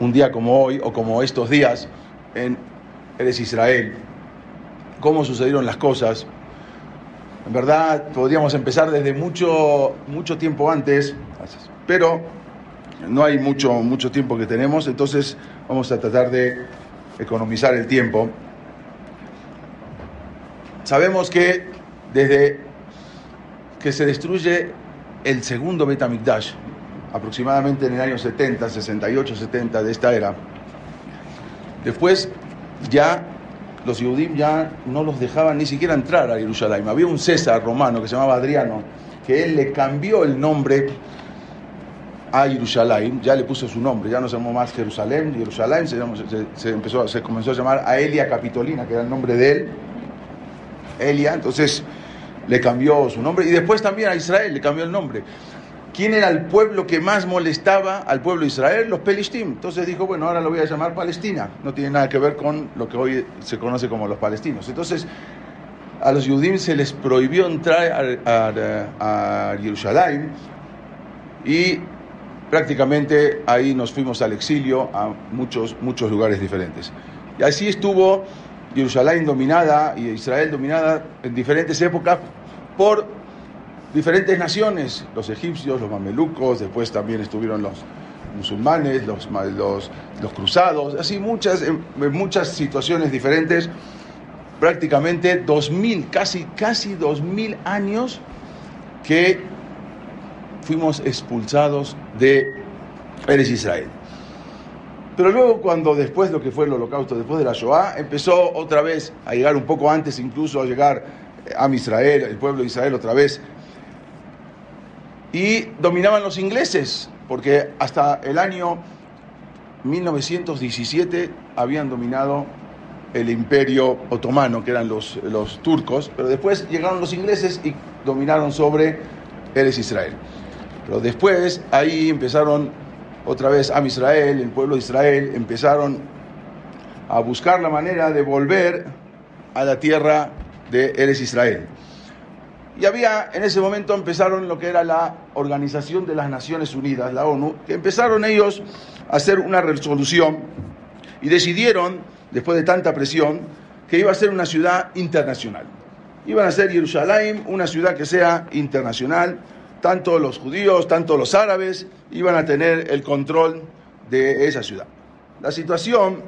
Un día como hoy o como estos días en Eres Israel, cómo sucedieron las cosas. En verdad, podríamos empezar desde mucho, mucho tiempo antes, pero no hay mucho, mucho tiempo que tenemos, entonces vamos a tratar de economizar el tiempo. Sabemos que desde que se destruye el segundo Betamikdash, aproximadamente en el año 70, 68, 70 de esta era, después ya los Yehudim ya no los dejaban ni siquiera entrar a Jerusalén. Había un César romano que se llamaba Adriano, que él le cambió el nombre a Jerusalén, ya le puso su nombre, ya no se llamó más Jerusalén, Jerusalén se, empezó, se comenzó a llamar a Elia Capitolina, que era el nombre de él, Elia, entonces le cambió su nombre, y después también a Israel le cambió el nombre. ¿Quién era el pueblo que más molestaba al pueblo de Israel? Los Pelistim. Entonces dijo, bueno, ahora lo voy a llamar Palestina. No tiene nada que ver con lo que hoy se conoce como los palestinos. Entonces, a los judíos se les prohibió entrar a, a Jerusalén y prácticamente ahí nos fuimos al exilio a muchos, muchos lugares diferentes. Y así estuvo Jerusalén dominada y Israel dominada en diferentes épocas por diferentes naciones, los egipcios, los mamelucos, después también estuvieron los musulmanes, los, los, los cruzados, así muchas, muchas situaciones diferentes, prácticamente dos mil, casi, casi dos mil años que fuimos expulsados de Eres Israel. Pero luego cuando después lo que fue el holocausto, después de la Shoah, empezó otra vez a llegar un poco antes incluso a llegar a Israel, el pueblo de Israel otra vez y dominaban los ingleses, porque hasta el año 1917 habían dominado el imperio otomano, que eran los, los turcos, pero después llegaron los ingleses y dominaron sobre Eres Israel. Pero después ahí empezaron otra vez a Israel, el pueblo de Israel, empezaron a buscar la manera de volver a la tierra de Eres Israel. Y había, en ese momento empezaron lo que era la Organización de las Naciones Unidas, la ONU, que empezaron ellos a hacer una resolución y decidieron, después de tanta presión, que iba a ser una ciudad internacional. Iban a ser Jerusalén una ciudad que sea internacional, tanto los judíos, tanto los árabes iban a tener el control de esa ciudad. La situación,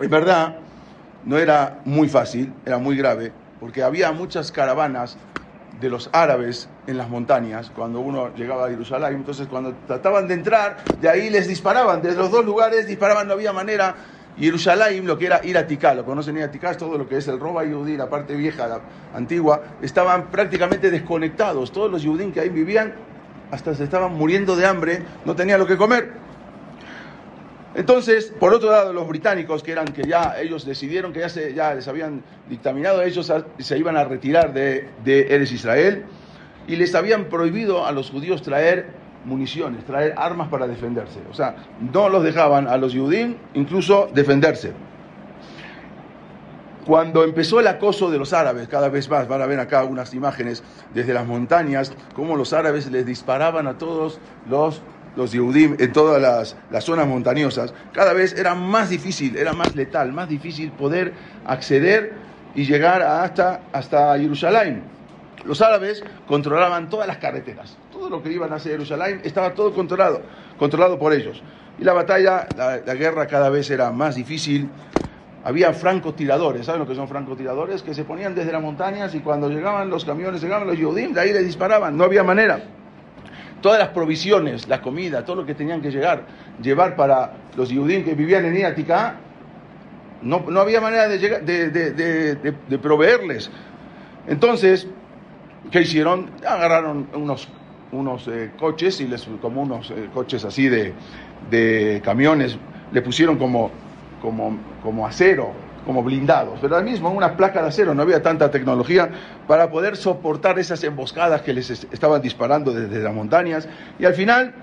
en verdad, no era muy fácil, era muy grave, porque había muchas caravanas de los árabes en las montañas cuando uno llegaba a Jerusalén. Entonces, cuando trataban de entrar, de ahí les disparaban, desde los dos lugares disparaban, no había manera. Jerusalén, lo que era ir a Ticá, lo conocen ir a es todo lo que es el Roba Yudí, la parte vieja, la antigua, estaban prácticamente desconectados. Todos los judíos que ahí vivían hasta se estaban muriendo de hambre, no tenían lo que comer. Entonces, por otro lado, los británicos, que eran que ya ellos decidieron que ya, se, les habían dictaminado, ellos se iban a retirar de, de Eres Israel y les habían prohibido a los judíos traer municiones, traer armas para defenderse. O sea, no los dejaban a los judíos incluso defenderse. Cuando empezó el acoso de los árabes, cada vez más, van a ver acá unas imágenes desde las montañas, cómo los árabes les disparaban a todos los los Yehudim en todas las, zonas montañosas, cada vez era más difícil, era más letal, más difícil poder acceder y llegar hasta, hasta Jerusalén. Los árabes controlaban todas las carreteras, todo lo que iban hacia Jerusalén estaba todo controlado, controlado por ellos. Y la batalla, la, guerra cada vez era más difícil. Había francotiradores, ¿saben lo que son francotiradores? Que se ponían desde las montañas y cuando llegaban los camiones, llegaban los Yehudim, de ahí les disparaban, no había manera todas las provisiones, la comida, todo lo que tenían que llegar, llevar para los judíos que vivían en Iatica, no, no había manera de, llegar, de, proveerles. Entonces, ¿qué hicieron? Agarraron unos unos eh, coches, y les, como unos eh, coches así de, de camiones, le pusieron como, como, como acero, como blindados, pero al mismo una placa de acero, no había tanta tecnología para poder soportar esas emboscadas que les estaban disparando desde las montañas, y al final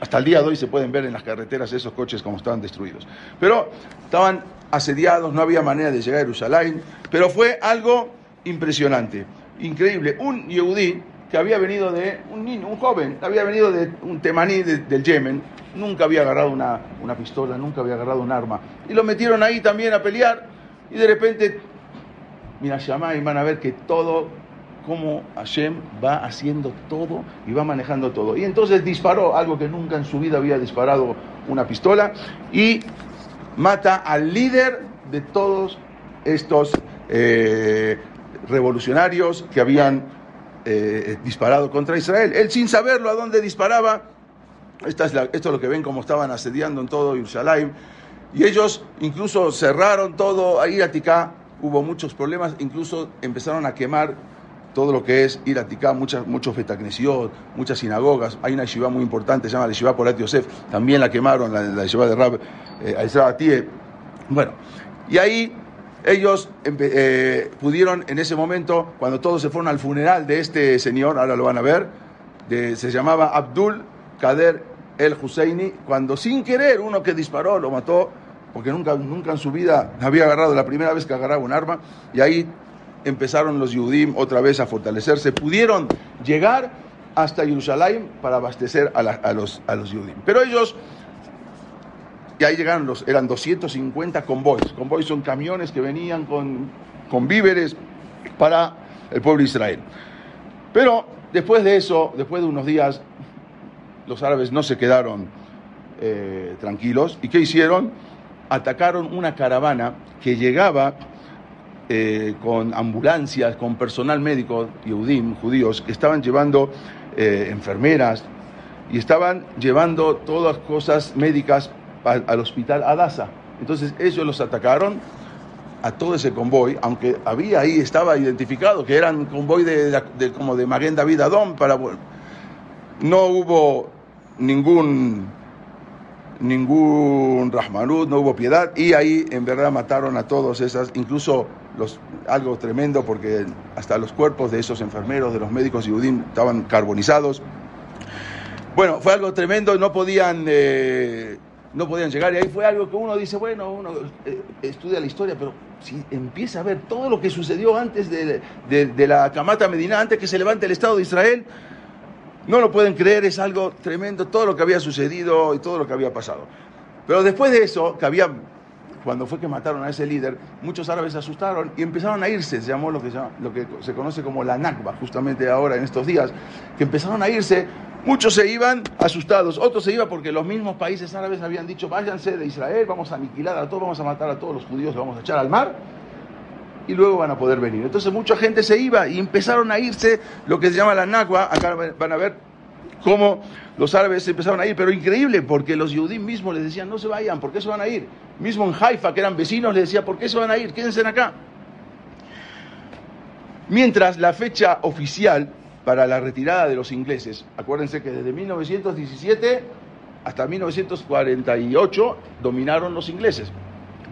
hasta el día de hoy se pueden ver en las carreteras esos coches como estaban destruidos. Pero estaban asediados, no había manera de llegar a Jerusalén, pero fue algo impresionante, increíble. Un yehudí que había venido de, un niño, un joven, había venido de un temaní del Yemen, nunca había agarrado una, una pistola, nunca había agarrado un arma, y lo metieron ahí también a pelear, y de repente, mira, llama y van a ver que todo cómo Hashem va haciendo todo y va manejando todo. Y entonces disparó algo que nunca en su vida había disparado una pistola y mata al líder de todos estos eh, revolucionarios que habían eh, disparado contra Israel. Él sin saberlo a dónde disparaba, esta es esto es lo que ven como estaban asediando en todo Jerusalén, y ellos incluso cerraron todo, a Ticá hubo muchos problemas, incluso empezaron a quemar todo lo que es ir a Ticá, muchas, muchos fetagnesiot, muchas sinagogas. Hay una yeshiva muy importante, se llama la yeshiva Porat Yosef, también la quemaron, la, la yeshiva de Rab eh, Bueno, y ahí ellos eh, pudieron en ese momento, cuando todos se fueron al funeral de este señor, ahora lo van a ver, se llamaba Abdul Kader el Husseini, cuando sin querer uno que disparó lo mató, porque nunca, nunca en su vida había agarrado, la primera vez que agarraba un arma, y ahí empezaron los Yudim otra vez a fortalecerse, pudieron llegar hasta Jerusalén para abastecer a, los, a los Yudim. Pero ellos, y ahí llegaron, los, eran 250 convoys. Convoys son camiones que venían con, con víveres para el pueblo de Israel. Pero después de eso, después de unos días, los árabes no se quedaron eh, tranquilos. ¿Y qué hicieron? Atacaron una caravana que llegaba eh, con ambulancias, con personal médico, Yehudim, judíos, que estaban llevando eh, enfermeras y estaban llevando todas cosas médicas al hospital Adasa. Entonces ellos los atacaron a todo ese convoy, aunque había ahí, estaba identificado que eran convoy de, como de Maguen David Adón, para, no hubo ningún ningún Rahmanut, no hubo piedad, y ahí en verdad mataron a todos esas, incluso los, algo tremendo porque hasta los cuerpos de esos enfermeros, de los médicos Yudim, estaban carbonizados. Bueno, fue algo tremendo, no podían, eh, no podían llegar, y ahí fue algo que uno dice, bueno, uno eh, estudia la historia, pero si empieza a ver todo lo que sucedió antes de, de la Camata Medina, antes que se levante el Estado de Israel, no lo pueden creer, es algo tremendo todo lo que había sucedido y todo lo que había pasado. Pero después de eso, que había, cuando fue que mataron a ese líder, muchos árabes se asustaron y empezaron a irse, se llamó lo que, se lo que se conoce como la Nakba, justamente ahora en estos días, que empezaron a irse, muchos se iban asustados, otros se iban porque los mismos países árabes habían dicho, váyanse de Israel, vamos a aniquilar a todos, vamos a matar a todos los judíos, los vamos a echar al mar y luego van a poder venir. Entonces mucha gente se iba y empezaron a irse, lo que se llama la Nagua, acá van a ver cómo los árabes empezaron a ir, pero increíble, porque los judíos mismos les decían, no se vayan, ¿por qué se van a ir? Mismo en Haifa, que eran vecinos, les decía, ¿por qué se van a ir? Quédense acá. Mientras la fecha oficial para la retirada de los ingleses, acuérdense que desde 1917 hasta 1948 dominaron los ingleses,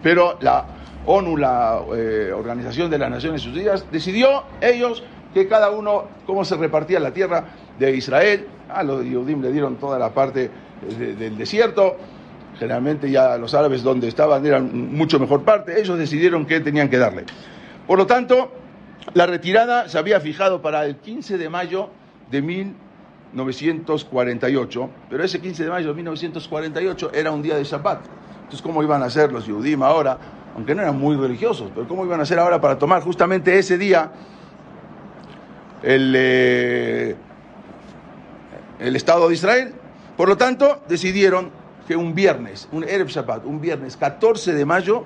pero la ONU, la eh, Organización de las Naciones Unidas, decidió ellos que cada uno, cómo se repartía la tierra de Israel. A los Yehudim le dieron toda la parte del desierto. Generalmente ya los árabes donde estaban eran mucho mejor parte. Ellos decidieron qué tenían que darle. Por lo tanto, la retirada se había fijado para el 15 de mayo de 1948, pero ese 15 de mayo de 1948 era un día de Shabbat. Entonces, ¿cómo iban a hacer los Yehudim ahora? aunque no eran muy religiosos, pero ¿cómo iban a hacer ahora para tomar justamente ese día el, eh, el Estado de Israel? Por lo tanto, decidieron que un viernes, un Erev Shabbat, un viernes 14 de mayo,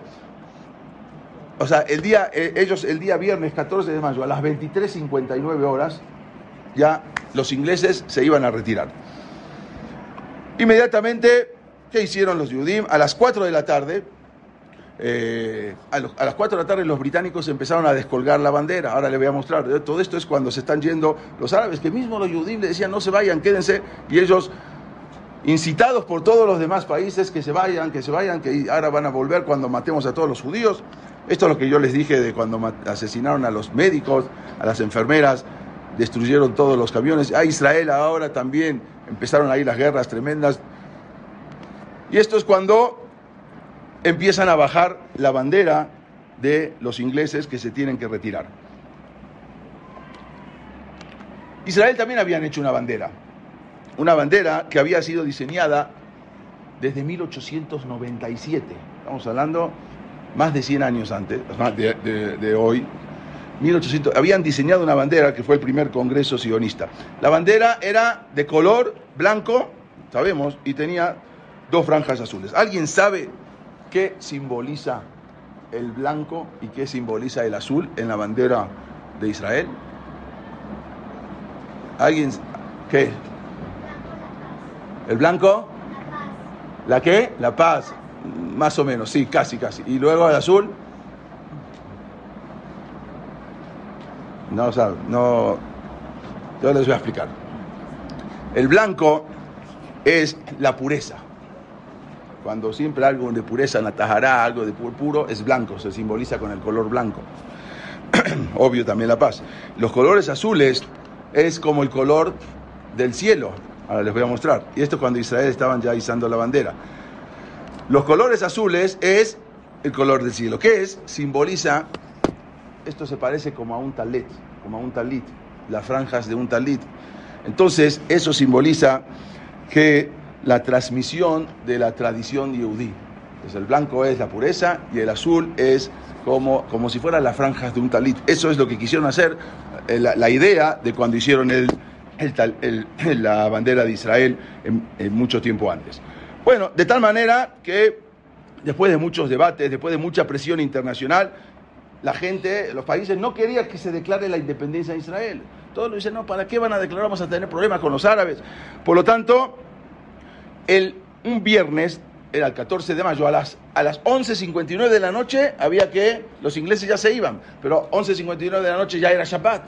o sea, el día, eh, ellos el día viernes 14 de mayo a las 23.59 horas, ya los ingleses se iban a retirar. Inmediatamente, ¿qué hicieron los Yudim? A las 4 de la tarde, eh, a, las 4 de la tarde los británicos empezaron a descolgar la bandera. Ahora les voy a mostrar. Todo esto es cuando se están yendo los árabes, que mismo los judíos le decían no se vayan, quédense. Y ellos, incitados por todos los demás países, que se vayan, que se vayan, que ahora van a volver cuando matemos a todos los judíos. Esto es lo que yo les dije de cuando asesinaron a los médicos, a las enfermeras, destruyeron todos los camiones. A Israel ahora también empezaron ahí las guerras tremendas. Y esto es cuando empiezan a bajar la bandera de los ingleses que se tienen que retirar. Israel también habían hecho una bandera, una bandera que había sido diseñada desde 1897, estamos hablando más de 100 años antes, más de, hoy, 1800, habían diseñado una bandera que fue el primer congreso sionista. La bandera era de color blanco, sabemos, y tenía dos franjas azules. ¿Alguien sabe qué simboliza el blanco y qué simboliza el azul en la bandera de Israel? ¿Alguien? ¿Qué? ¿El blanco? ¿La qué? La paz. Más o menos, sí, casi, casi. ¿Y luego el azul? No, sabe, no. Yo les voy a explicar. El blanco es la pureza. Cuando siempre algo de pureza, natajará, algo de puro, es blanco, se simboliza con el color blanco. Obvio también la paz. Los colores azules es como el color del cielo. Ahora les voy a mostrar. Y esto cuando Israel estaban ya izando la bandera. Los colores azules es el color del cielo. ¿Qué es? Simboliza, esto se parece como a un talet, como a un talit, las franjas de un talit. Entonces, eso simboliza que la transmisión de la tradición yudí. Entonces el blanco es la pureza y el azul es como, como si fueran las franjas de un talit. Eso es lo que quisieron hacer, eh, la, idea de cuando hicieron el, la bandera de Israel en, mucho tiempo antes. Bueno, de tal manera que después de muchos debates, después de mucha presión internacional, la gente, los países no querían que se declare la independencia de Israel. Todos lo dicen, no, ¿para qué van a declarar? Vamos a tener problemas con los árabes. Por lo tanto, el, un viernes, era el 14 de mayo, a las, a las 11.59 de la noche había que, los ingleses ya se iban, pero 11.59 de la noche ya era Shabbat.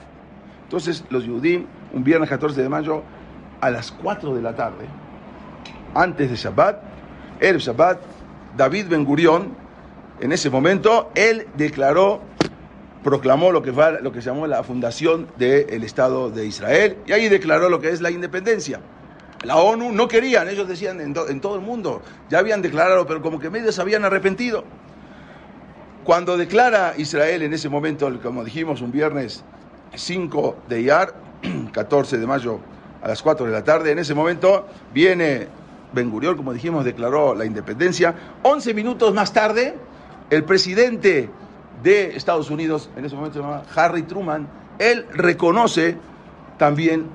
Entonces los judíos, un viernes 14 de mayo, a las 4 de la tarde, antes de Shabbat, el Shabbat, David Ben Gurión, en ese momento, él declaró, proclamó lo que, lo que se llamó la fundación del Estado de Israel, y ahí declaró lo que es la independencia. La ONU no querían, ellos decían en, todo el mundo, ya habían declarado, pero como que medios habían arrepentido. Cuando declara Israel en ese momento, como dijimos, un viernes 5 de Iyar, 14 de mayo a las 4 de la tarde, en ese momento viene Ben Gurión, como dijimos, declaró la independencia. 11 minutos más tarde, el presidente de Estados Unidos, en ese momento se llama Harry Truman, él reconoce también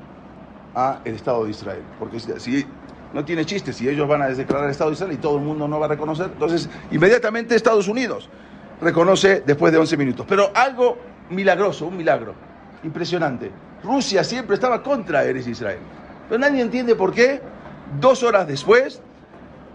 a el Estado de Israel. Porque si no tiene chiste, si ellos van a declarar el Estado de Israel y todo el mundo no va a reconocer, entonces inmediatamente Estados Unidos reconoce después de 11 minutos. Pero algo milagroso, un milagro, impresionante. Rusia siempre estaba contra Eres Israel. Pero nadie entiende por qué. Dos horas después,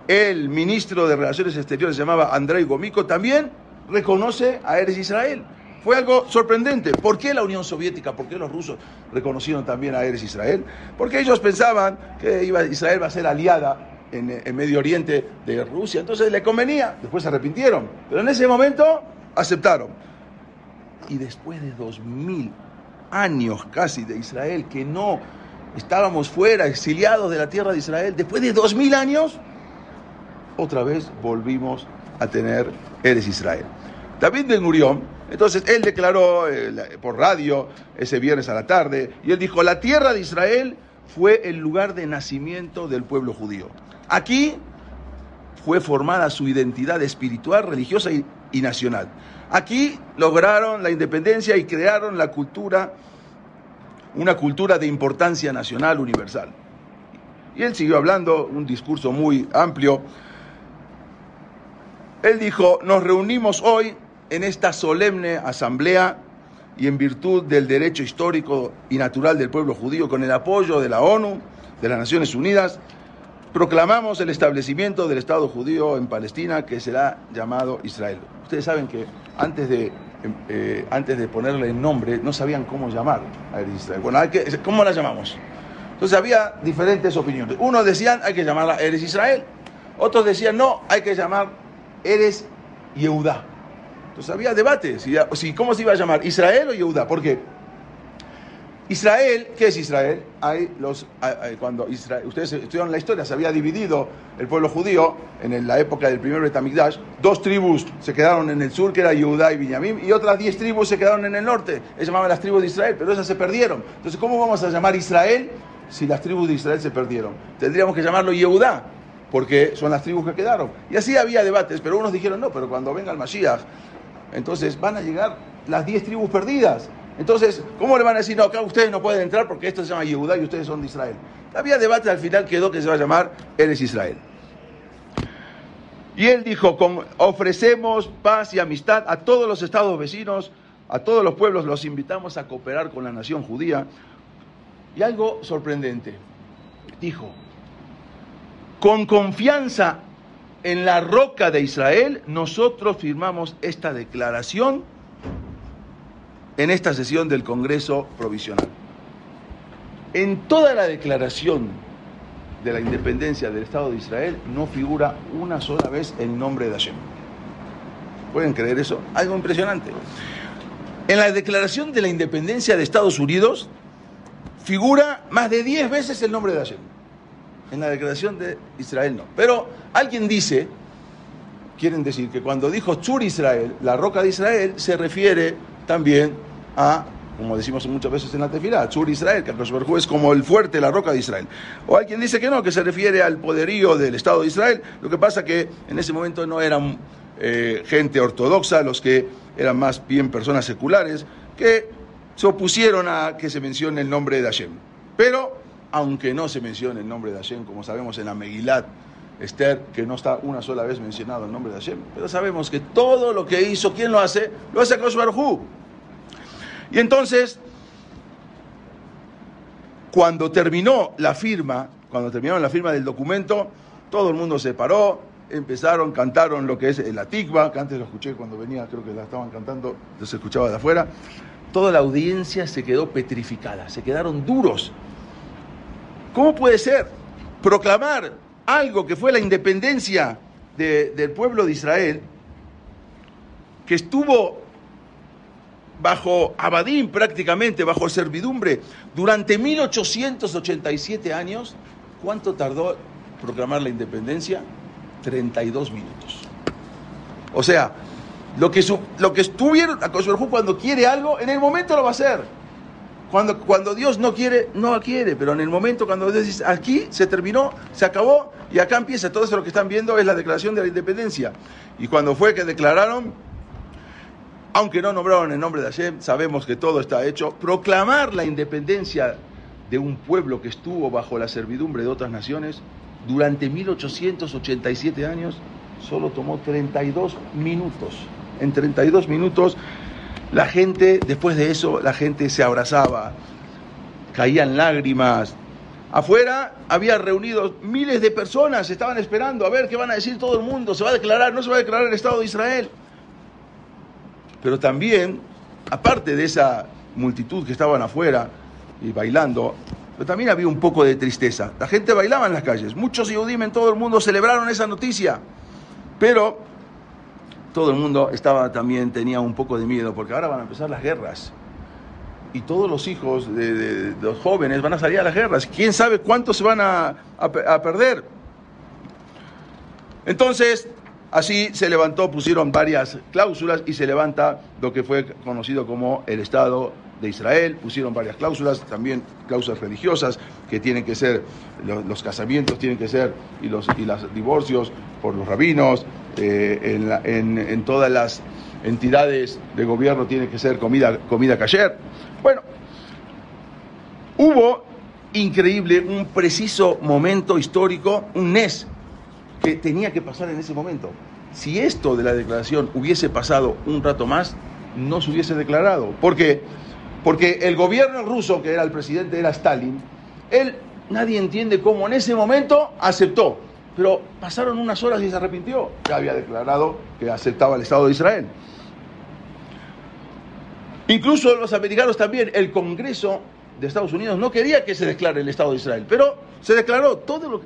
el ministro de Relaciones Exteriores, se llamaba Andrei Gomiko, también reconoce a Eres Israel. Fue algo sorprendente. ¿Por qué la Unión Soviética, por qué los rusos reconocieron también a Eres Israel? Porque ellos pensaban que Israel va a ser aliada en, Medio Oriente de Rusia, entonces le convenía, después se arrepintieron, pero en ese momento aceptaron. Y después de dos mil años casi de Israel, que no estábamos fuera, exiliados de la tierra de Israel, después de dos mil años, otra vez volvimos a tener Eres Israel. David Ben Gurión, entonces él declaró eh, por radio ese viernes a la tarde, y él dijo, la tierra de Israel fue el lugar de nacimiento del pueblo judío. Aquí fue formada su identidad espiritual, religiosa y, y nacional. Aquí lograron la independencia y crearon la cultura, una cultura de importancia nacional universal. Y él siguió hablando, un discurso muy amplio. Él dijo, nos reunimos hoy en esta solemne asamblea y en virtud del derecho histórico y natural del pueblo judío, con el apoyo de la ONU, de las Naciones Unidas, proclamamos el establecimiento del Estado judío en Palestina que será llamado Israel. Ustedes saben que antes de, eh, antes de ponerle el nombre no sabían cómo llamar a Israel. Bueno, ¿cómo la llamamos? Entonces había diferentes opiniones. Unos decían hay que llamarla Eres Israel. Otros decían no, hay que llamar Eres Yehudá. Entonces había debate si, cómo se iba a llamar, Israel o Yehudá. ¿Por qué? Israel, ¿qué es Israel? Hay los, cuando Israel, ustedes estudiaron la historia, se había dividido el pueblo judío en la época del primer Betamigdash. Dos tribus se quedaron en el sur, que era Yehudá y Binyamin, y otras diez tribus se quedaron en el norte. Se llamaban las tribus de Israel, pero esas se perdieron. Entonces, ¿cómo vamos a llamar Israel si las tribus de Israel se perdieron? Tendríamos que llamarlo Yehudá, porque son las tribus que quedaron. Y así había debates, pero unos dijeron, no, pero cuando venga el Mashiach, entonces van a llegar las diez tribus perdidas. Entonces, ¿cómo le van a decir, no, acá ustedes no pueden entrar porque esto se llama Yehudá y ustedes son de Israel? Había debate, al final quedó que se va a llamar Eres Israel. Y él dijo, ofrecemos paz y amistad a todos los estados vecinos, a todos los pueblos, los invitamos a cooperar con la nación judía. Y algo sorprendente, dijo, con confianza en la roca de Israel, nosotros firmamos esta declaración en esta sesión del Congreso Provisional. En toda la declaración de la independencia del Estado de Israel no figura una sola vez el nombre de Hashem. ¿Pueden creer eso? Algo impresionante. En la declaración de la independencia de Estados Unidos figura más de 10 veces el nombre de Hashem. En la declaración de Israel no. Pero alguien dice, quieren decir que cuando dijo Chur Israel, la roca de Israel, se refiere también a, como decimos muchas veces en la tefilá, Sur Israel, que el es como el fuerte, la roca de Israel. O alguien dice que no, que se refiere al poderío del Estado de Israel. Lo que pasa que en ese momento no eran eh, gente ortodoxa, los que eran más bien personas seculares, que se opusieron a que se mencione el nombre de Hashem. Pero, aunque no se mencione el nombre de Hashem, como sabemos en la Megilat, Esther, que no está una sola vez mencionado el nombre de Hashem, pero sabemos que todo lo que hizo, ¿quién lo hace? Lo hace Kosh y entonces, cuando terminó la firma, cuando terminaron la firma del documento, todo el mundo se paró, empezaron, cantaron lo que es el atigba, que antes lo escuché cuando venía, creo que la estaban cantando, se escuchaba de afuera. Toda la audiencia se quedó petrificada, se quedaron duros. ¿Cómo puede ser proclamar algo que fue la independencia del pueblo de Israel, que estuvo bajo Abadín prácticamente, bajo servidumbre, durante 1887 años, ¿cuánto tardó proclamar la independencia? 32 minutos. O sea, lo que, lo que estuvieron, cuando quiere algo, en el momento lo va a hacer. Cuando, Dios no quiere, no quiere, pero en el momento cuando Dios dice, aquí se terminó, se acabó, y acá empieza, todo eso lo que están viendo es la declaración de la independencia. Y cuando fue que declararon, aunque no nombraron el nombre de Hashem, sabemos que todo está hecho. Proclamar la independencia de un pueblo que estuvo bajo la servidumbre de otras naciones durante 1887 años solo tomó 32 minutos. En 32 minutos la gente, después de eso, la gente se abrazaba, caían lágrimas. Afuera había reunidos miles de personas, estaban esperando a ver qué van a decir todo el mundo, se va a declarar, no se va a declarar el Estado de Israel pero también, aparte de esa multitud que estaban afuera y bailando, pero también había un poco de tristeza. La gente bailaba en las calles, muchos Yehudim en todo el mundo celebraron esa noticia, pero todo el mundo estaba también, tenía un poco de miedo, porque ahora van a empezar las guerras. Y todos los hijos de, los jóvenes van a salir a las guerras. ¿Quién sabe cuántos se van a, a perder? Entonces, Así se levantó, pusieron varias cláusulas y se levanta lo que fue conocido como el Estado de Israel, pusieron varias cláusulas, también cláusulas religiosas, que tienen que ser, los, casamientos tienen que ser, y los y los divorcios por los rabinos, eh, en, todas las entidades de gobierno tiene que ser comida, comida. Bueno, hubo increíble, un preciso momento histórico, un NES, que tenía que pasar en ese momento. Si esto de la declaración hubiese pasado un rato más, no se hubiese declarado. ¿Por qué? Porque el gobierno ruso, que era el presidente, era Stalin, él nadie entiende cómo en ese momento aceptó. Pero pasaron unas horas y se arrepintió. Ya había declarado que aceptaba el Estado de Israel. Incluso los americanos también, el Congreso de Estados Unidos no quería que se declare el Estado de Israel, pero se declaró todo lo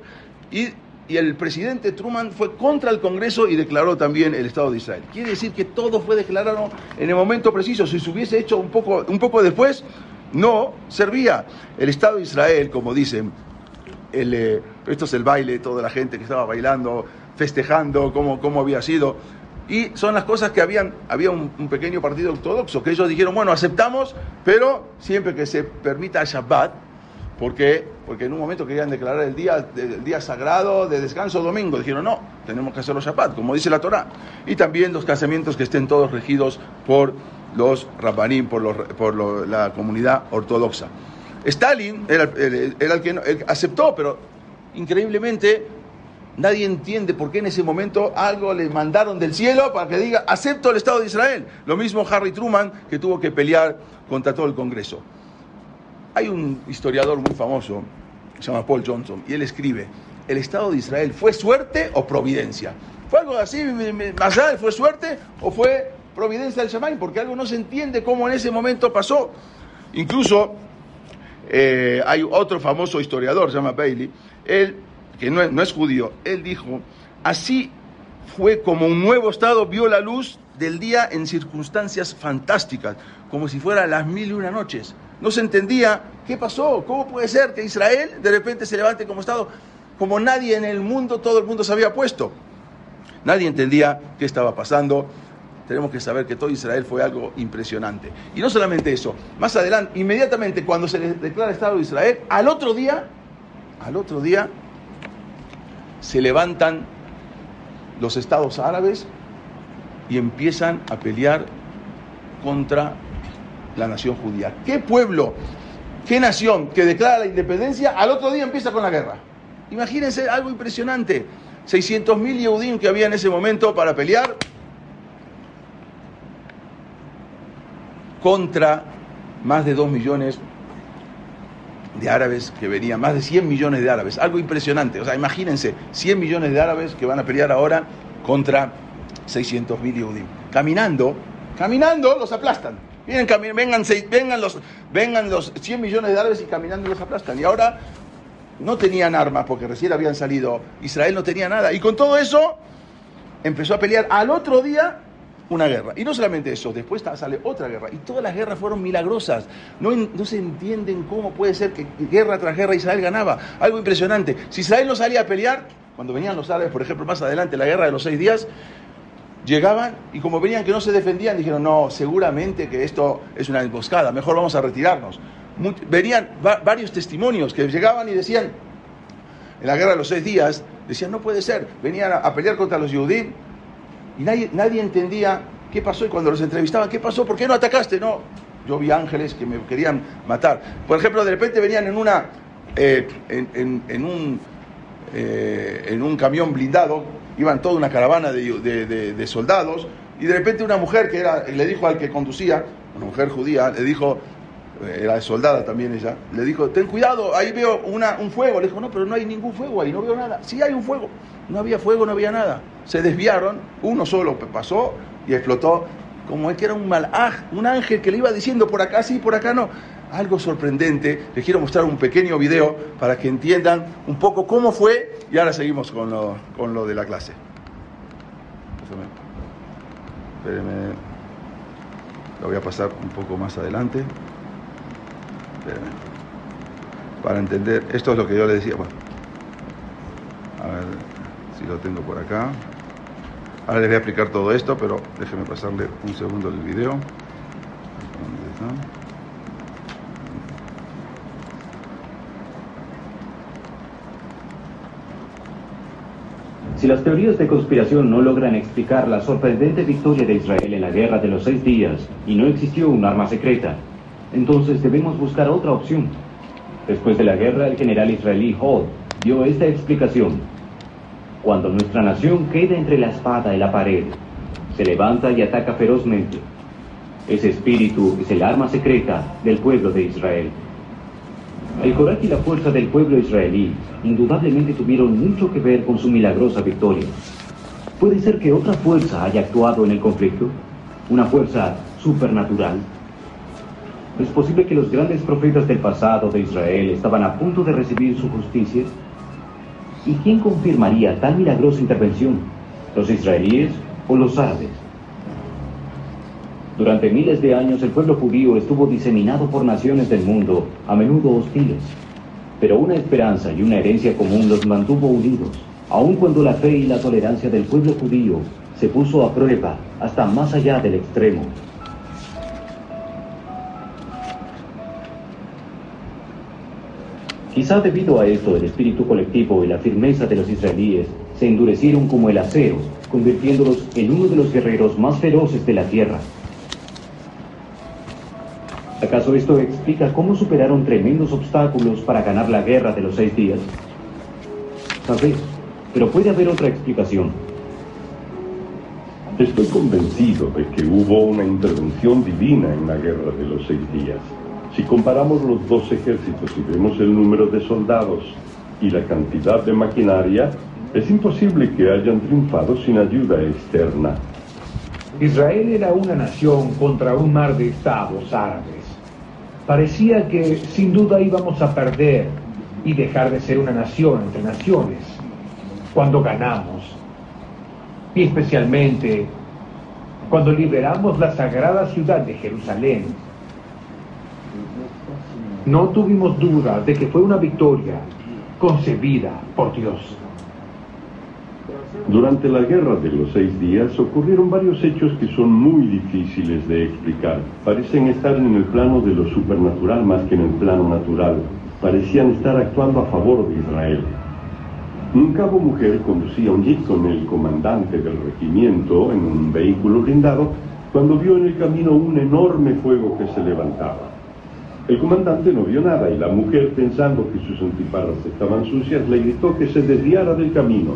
y, y el presidente Truman fue contra el Congreso y declaró también el Estado de Israel. Quiere decir que todo fue declarado en el momento preciso. Si se hubiese hecho un poco, un poco después, no servía. El Estado de Israel, como dicen, eh, esto es el baile, toda la gente que estaba bailando, festejando cómo, cómo había sido. Y son las cosas que habían, había un, pequeño partido ortodoxo, que ellos dijeron, bueno, aceptamos, pero siempre que se permita Shabbat, porque, porque en un momento querían declarar el día, el día sagrado de descanso domingo, dijeron, no, tenemos que hacerlo Shabbat, como dice la Torah. Y también los casamientos que estén todos regidos por los rabbanim, por, los, por la comunidad ortodoxa. Stalin era, el que aceptó, pero increíblemente nadie entiende por qué en ese momento algo le mandaron del cielo para que diga acepto el Estado de Israel. Lo mismo Harry Truman que tuvo que pelear contra todo el Congreso. Hay un historiador muy famoso, se llama Paul Johnson, y él escribe, ¿el Estado de Israel fue suerte o providencia? ¿Fue algo así, fue suerte o fue providencia del Shammai? Porque algo no se entiende cómo en ese momento pasó. Incluso eh, hay otro famoso historiador, se llama Bailey, él, que no es, no es judío, él dijo, así fue como un nuevo Estado vio la luz del día en circunstancias fantásticas, como si fuera las mil y una noches. No se entendía qué pasó, cómo puede ser que Israel de repente se levante como Estado, como nadie en el mundo, todo el mundo se había puesto. Nadie entendía qué estaba pasando tenemos que saber que todo Israel fue algo impresionante. Y no solamente eso, más adelante, inmediatamente cuando se declara Estado de Israel, al otro día, al otro día, se levantan los estados árabes y empiezan a pelear contra la nación judía. ¿Qué pueblo, qué nación que declara la independencia, al otro día empieza con la guerra? Imagínense algo impresionante. 600.000 Yehudim que había en ese momento para pelear, contra más de 2 millones de árabes que venían, más de 100 millones de árabes, algo impresionante. O sea, imagínense, 100 millones de árabes que van a pelear ahora contra 600 mil Yehudim. Caminando, caminando los aplastan. Vienen, vengan, vengan, los, vengan los 100 millones de árabes y caminando los aplastan. Y ahora no tenían armas porque recién habían salido. Israel no tenía nada. Y con todo eso empezó a pelear. Al otro día una guerra. Y no solamente eso, después sale otra guerra. Y todas las guerras fueron milagrosas. No, no se entienden cómo puede ser que guerra tras guerra Israel ganaba. Algo impresionante. Si Israel no salía a pelear, cuando venían los árabes, por ejemplo, más adelante, la guerra de los seis días, llegaban y como venían que no se defendían, dijeron, no, seguramente que esto es una emboscada, mejor vamos a retirarnos. venían varios testimonios que llegaban y decían, en la guerra de los seis días, decían, no puede ser, venían a, pelear contra los judíos y nadie, nadie entendía qué pasó. Y cuando los entrevistaban, ¿qué pasó? ¿Por qué no atacaste? No, yo vi ángeles que me querían matar. Por ejemplo, de repente venían en una eh, en, un eh, en un camión blindado, iban toda una caravana de, soldados, y de repente una mujer que era, le dijo al que conducía, una mujer judía, le dijo, era soldada también ella, le dijo, ten cuidado, ahí veo una, un fuego. Le dijo, no, pero no hay ningún fuego ahí, no veo nada. Sí hay un fuego. No había fuego, no había nada. Se desviaron, uno solo pasó y explotó, como es que era un malaj, un ángel que le iba diciendo por acá sí, por acá no. Algo sorprendente. Les quiero mostrar un pequeño video para que entiendan un poco cómo fue y ahora seguimos con lo, con lo de la clase. Espérenme. Lo voy a pasar un poco más adelante. Espérenme. Para entender, esto es lo que yo le decía. Bueno, a ver si lo tengo por acá. Ahora les voy a explicar todo esto, pero déjenme pasarle un segundo el video. Si las teorías de conspiración no logran explicar la sorprendente victoria de Israel en la guerra de los seis días y no existió un arma secreta, entonces debemos buscar otra opción. Después de la guerra, el general israelí Hall dio esta explicación cuando nuestra nación queda entre la espada y la pared, se levanta y ataca ferozmente. Ese espíritu es el arma secreta del pueblo de Israel. El coraje y la fuerza del pueblo israelí indudablemente tuvieron mucho que ver con su milagrosa victoria. ¿Puede ser que otra fuerza haya actuado en el conflicto? ¿Una fuerza supernatural? ¿Es posible que los grandes profetas del pasado de Israel estaban a punto de recibir su justicia? ¿Y quién confirmaría tal milagrosa intervención? ¿Los israelíes o los árabes? Durante miles de años el pueblo judío estuvo diseminado por naciones del mundo, a menudo hostiles. Pero una esperanza y una herencia común los mantuvo unidos, aun cuando la fe y la tolerancia del pueblo judío se puso a prueba hasta más allá del extremo. Quizá debido a esto el espíritu colectivo y la firmeza de los israelíes se endurecieron como el acero, convirtiéndolos en uno de los guerreros más feroces de la tierra. ¿Acaso esto explica cómo superaron tremendos obstáculos para ganar la guerra de los seis días? Tal vez, pero puede haber otra explicación. Estoy convencido de que hubo una intervención divina en la guerra de los seis días. Si comparamos los dos ejércitos y vemos el número de soldados y la cantidad de maquinaria, es imposible que hayan triunfado sin ayuda externa. Israel era una nación contra un mar de estados árabes parecía que sin duda íbamos a perder y dejar de ser una nación entre naciones cuando ganamos. Y especialmente cuando liberamos la sagrada ciudad de Jerusalén. No tuvimos duda de que fue una victoria concebida por Dios. Durante la guerra de los seis días ocurrieron varios hechos que son muy difíciles de explicar. Parecen estar en el plano de lo supernatural más que en el plano natural. Parecían estar actuando a favor de Israel. Un cabo mujer conducía un jeep con el comandante del regimiento en un vehículo blindado cuando vio en el camino un enorme fuego que se levantaba. El comandante no vio nada y la mujer, pensando que sus antiparras estaban sucias, le gritó que se desviara del camino.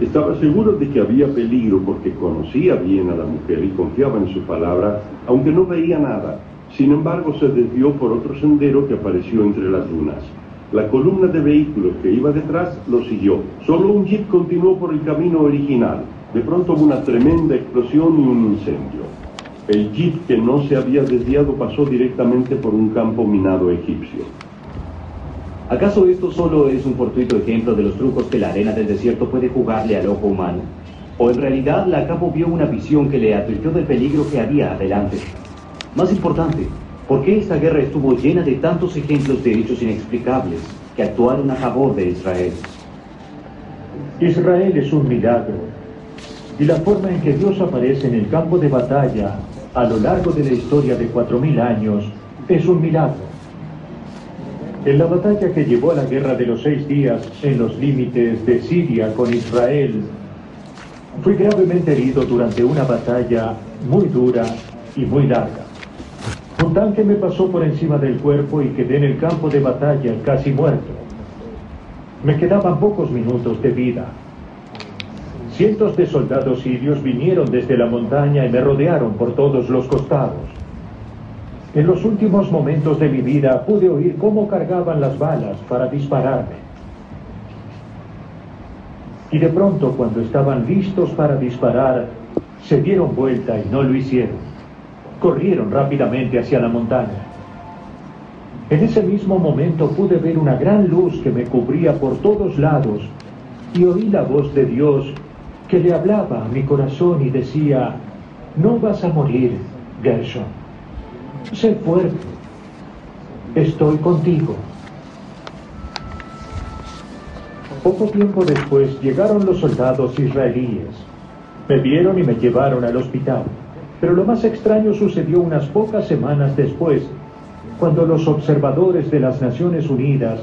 Estaba seguro de que había peligro porque conocía bien a la mujer y confiaba en su palabra, aunque no veía nada. Sin embargo, se desvió por otro sendero que apareció entre las dunas. La columna de vehículos que iba detrás lo siguió. Solo un jeep continuó por el camino original. De pronto hubo una tremenda explosión y un incendio. El jeep que no se había desviado pasó directamente por un campo minado egipcio. ¿Acaso esto solo es un fortuito ejemplo de los trucos que la arena del desierto puede jugarle al ojo humano? ¿O en realidad la cabo vio una visión que le advirtió del peligro que había adelante? Más importante, ¿por qué esta guerra estuvo llena de tantos ejemplos de hechos inexplicables que actuaron a favor de Israel? Israel es un milagro. Y la forma en que Dios aparece en el campo de batalla a lo largo de la historia de cuatro mil años es un milagro. En la batalla que llevó a la guerra de los seis días en los límites de Siria con Israel, fui gravemente herido durante una batalla muy dura y muy larga. Un tanque me pasó por encima del cuerpo y quedé en el campo de batalla casi muerto. Me quedaban pocos minutos de vida. Cientos de soldados sirios vinieron desde la montaña y me rodearon por todos los costados. En los últimos momentos de mi vida pude oír cómo cargaban las balas para dispararme. Y de pronto, cuando estaban listos para disparar, se dieron vuelta y no lo hicieron. Corrieron rápidamente hacia la montaña. En ese mismo momento pude ver una gran luz que me cubría por todos lados y oí la voz de Dios que le hablaba a mi corazón y decía, no vas a morir, Gershon. Sé fuerte. Estoy contigo. Poco tiempo después llegaron los soldados israelíes. Me vieron y me llevaron al hospital. Pero lo más extraño sucedió unas pocas semanas después, cuando los observadores de las Naciones Unidas,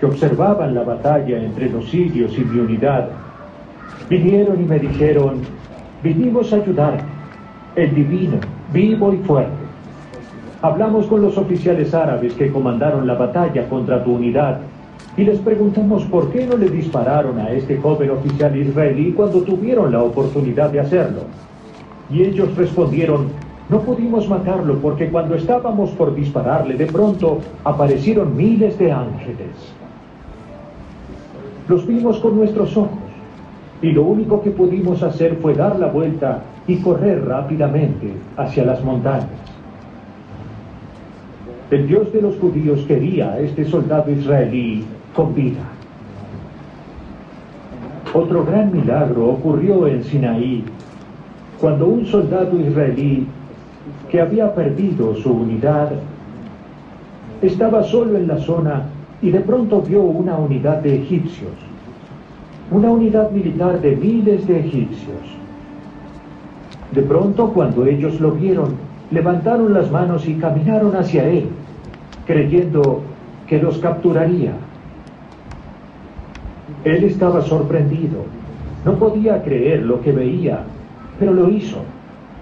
que observaban la batalla entre los sirios y mi unidad, vinieron y me dijeron, vinimos a ayudar, el divino, vivo y fuerte. Hablamos con los oficiales árabes que comandaron la batalla contra tu unidad y les preguntamos por qué no le dispararon a este joven oficial israelí cuando tuvieron la oportunidad de hacerlo. Y ellos respondieron, No pudimos matarlo porque cuando estábamos por dispararle, de pronto aparecieron miles de ángeles. Los vimos con nuestros ojos y lo único que pudimos hacer fue dar la vuelta y correr rápidamente hacia las montañas. El Dios de los judíos quería a este soldado israelí con vida. Otro gran milagro ocurrió en Sinaí, cuando un soldado israelí que había perdido su unidad estaba solo en la zona y de pronto vio una unidad de egipcios, una unidad militar de miles de egipcios. De pronto, cuando ellos lo vieron, levantaron las manos y caminaron hacia él, creyendo que los capturaría. Él estaba sorprendido, no podía creer lo que veía, pero lo hizo.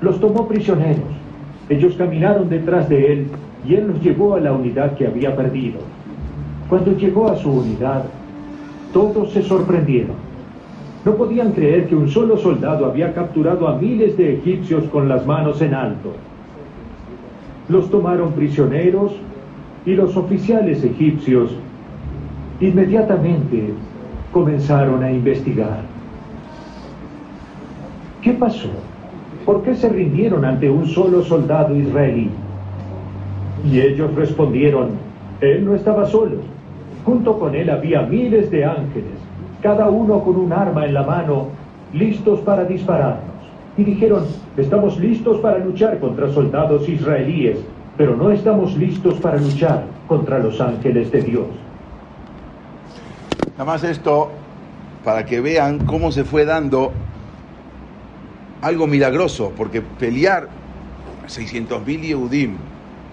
Los tomó prisioneros. Ellos caminaron detrás de él y él los llevó a la unidad que había perdido. Cuando llegó a su unidad, todos se sorprendieron. No podían creer que un solo soldado había capturado a miles de egipcios con las manos en alto. Los tomaron prisioneros y los oficiales egipcios inmediatamente comenzaron a investigar. ¿Qué pasó? ¿Por qué se rindieron ante un solo soldado israelí? Y ellos respondieron, él no estaba solo. Junto con él había miles de ángeles, cada uno con un arma en la mano, listos para dispararnos. Y dijeron, estamos listos para luchar contra soldados israelíes, pero no estamos listos para luchar contra los ángeles de Dios. Nada más esto para que vean cómo se fue dando algo milagroso, porque pelear 600.000 Yehudim,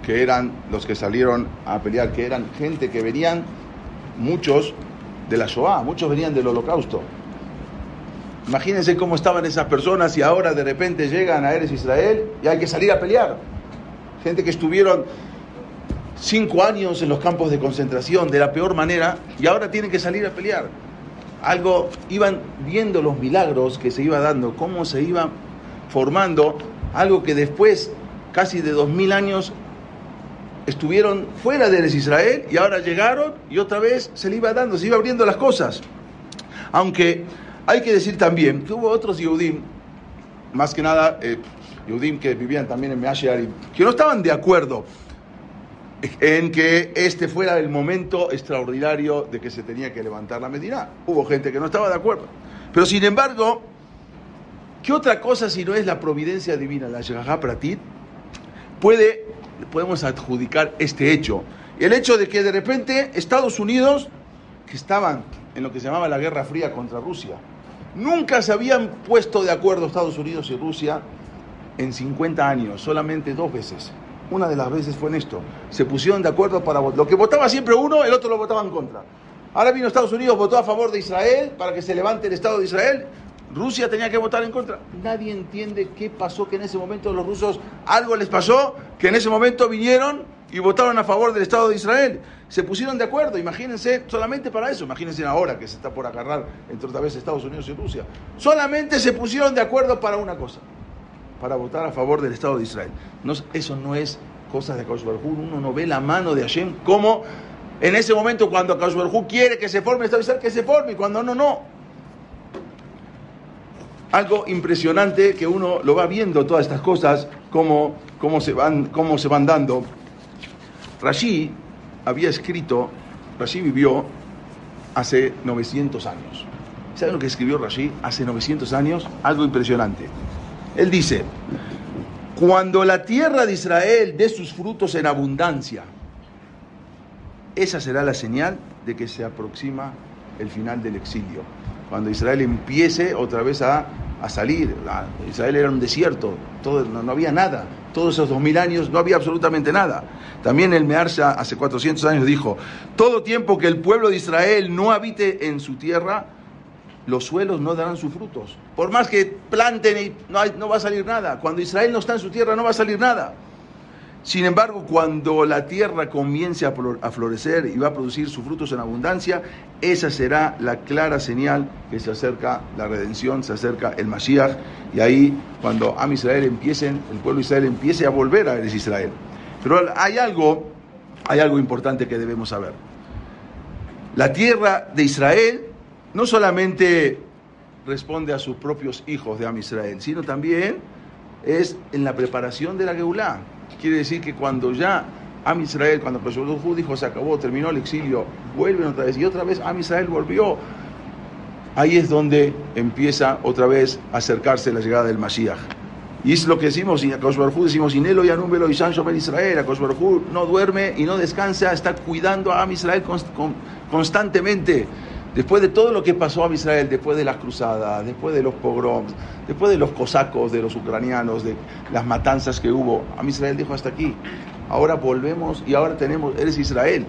que eran los que salieron a pelear, que eran gente que venían, muchos de la Shoah, muchos venían del holocausto. Imagínense cómo estaban esas personas y ahora de repente llegan a Eres Israel y hay que salir a pelear. Gente que estuvieron cinco años en los campos de concentración de la peor manera y ahora tienen que salir a pelear. Algo, iban viendo los milagros que se iba dando, cómo se iba formando algo que después, casi de dos mil años, estuvieron fuera de Israel y ahora llegaron y otra vez se le iba dando, se iba abriendo las cosas. Aunque hay que decir también que hubo otros Yehudim, más que nada eh, que vivían también en Meashearim, que no estaban de acuerdo en que este fuera el momento extraordinario de que se tenía que levantar la Medina. Hubo gente que no estaba de acuerdo. Pero sin embargo, ¿qué otra cosa si no es la providencia divina, la Shagah Pratit? Puede, podemos adjudicar este hecho. El hecho de que de repente Estados Unidos, que estaban en lo que se llamaba la Guerra Fría contra Rusia, nunca se habían puesto de acuerdo Estados Unidos y Rusia en 50 años, solamente dos veces. Una de las veces fue en esto. Se pusieron de acuerdo para votar. Lo que votaba siempre uno, el otro lo votaba en contra. Ahora vino Estados Unidos, votó a favor de Israel para que se levante el Estado de Israel. Rusia tenía que votar en contra. Nadie entiende qué pasó, que en ese momento los rusos algo les pasó, que en ese momento vinieron y votaron a favor del Estado de Israel. Se pusieron de acuerdo, imagínense, solamente para eso, imagínense ahora que se está por agarrar entre otra vez Estados Unidos y Rusia. Solamente se pusieron de acuerdo para una cosa, para votar a favor del Estado de Israel. No, eso no es cosa de Akash Uno no ve la mano de Hashem como en ese momento cuando Akash quiere que se forme el Estado de Israel, que se forme, y cuando no, no. Algo impresionante que uno lo va viendo todas estas cosas, cómo, cómo, se, van, cómo se van dando. Rashi había escrito, Rashi vivió hace 900 años. ¿Saben lo que escribió Rashi hace 900 años? Algo impresionante. Él dice, cuando la tierra de Israel dé sus frutos en abundancia, esa será la señal de que se aproxima el final del exilio. Cuando Israel empiece otra vez a, salir, Israel era un desierto, todo, no, había nada, todos esos dos mil años no había absolutamente nada. También el Mearsha hace 400 años dijo, todo tiempo que el pueblo de Israel no habite en su tierra, los suelos no darán sus frutos. Por más que planten y no, no va a salir nada. Cuando Israel no está en su tierra no va a salir nada. Sin embargo, cuando la tierra comience a florecer y va a producir sus frutos en abundancia, esa será la clara señal que se acerca la redención, se acerca el Mashiach. Y ahí, cuando Am Israel empiece, el pueblo de Israel empiece a volver a Eres Israel. Pero hay algo, hay algo importante que debemos saber. La tierra de Israel no solamente responde a sus propios hijos de Am Israel, sino también es en la preparación de la Geulah. Quiere decir que cuando ya Am Israel, cuando Hu dijo se acabó, terminó el exilio, vuelven otra vez y otra vez Am Israel volvió. Ahí es donde empieza otra vez a acercarse la llegada del Mashiach. Y es lo que decimos, y a Hu decimos, Inelo y Anúmelo y Sancho Ben Israel, a no duerme y no descansa, está cuidando a Am Israel constantemente. Después de todo lo que pasó a Israel, después de las cruzadas, después de los pogroms, después de los cosacos, de los ucranianos, de las matanzas que hubo, a Israel dijo hasta aquí. Ahora volvemos y ahora tenemos, eres Israel.